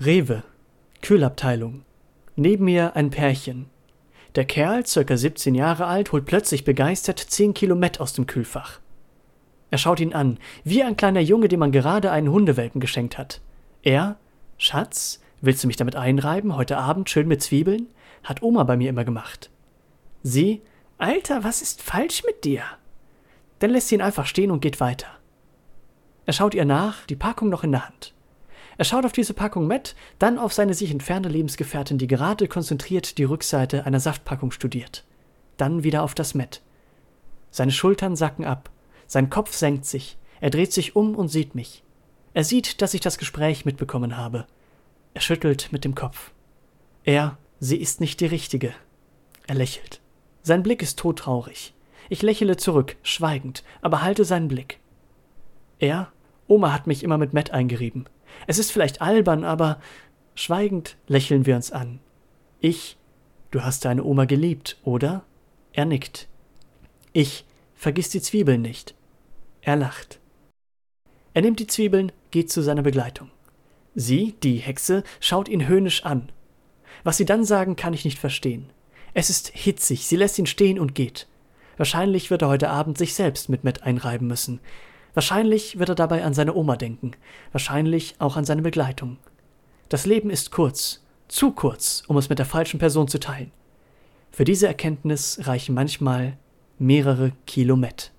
Rewe. Kühlabteilung. Neben mir ein Pärchen. Der Kerl, circa 17 Jahre alt, holt plötzlich begeistert 10 Kilo Met aus dem Kühlfach. Er schaut ihn an, wie ein kleiner Junge, dem man gerade einen Hundewelpen geschenkt hat. Er, Schatz, willst du mich damit einreiben, heute Abend schön mit Zwiebeln? Hat Oma bei mir immer gemacht. Sie, Alter, was ist falsch mit dir? Dann lässt sie ihn einfach stehen und geht weiter. Er schaut ihr nach, die Packung noch in der Hand. Er schaut auf diese Packung Met, dann auf seine sich entfernte Lebensgefährtin, die gerade konzentriert die Rückseite einer Saftpackung studiert. Dann wieder auf das Met. Seine Schultern sacken ab, sein Kopf senkt sich, er dreht sich um und sieht mich. Er sieht, dass ich das Gespräch mitbekommen habe. Er schüttelt mit dem Kopf. Er, sie ist nicht die Richtige. Er lächelt. Sein Blick ist todtraurig. Ich lächle zurück, schweigend, aber halte seinen Blick. Er, Oma hat mich immer mit Matt eingerieben. Es ist vielleicht albern, aber schweigend lächeln wir uns an. Ich, du hast deine Oma geliebt, oder? Er nickt. Ich, vergiss die Zwiebeln nicht. Er lacht. Er nimmt die Zwiebeln, geht zu seiner Begleitung. Sie, die Hexe, schaut ihn höhnisch an. Was sie dann sagen, kann ich nicht verstehen. Es ist hitzig, sie lässt ihn stehen und geht. Wahrscheinlich wird er heute Abend sich selbst mit Matt einreiben müssen. Wahrscheinlich wird er dabei an seine Oma denken, wahrscheinlich auch an seine Begleitung. Das Leben ist kurz, zu kurz, um es mit der falschen Person zu teilen. Für diese Erkenntnis reichen manchmal mehrere Kilometer.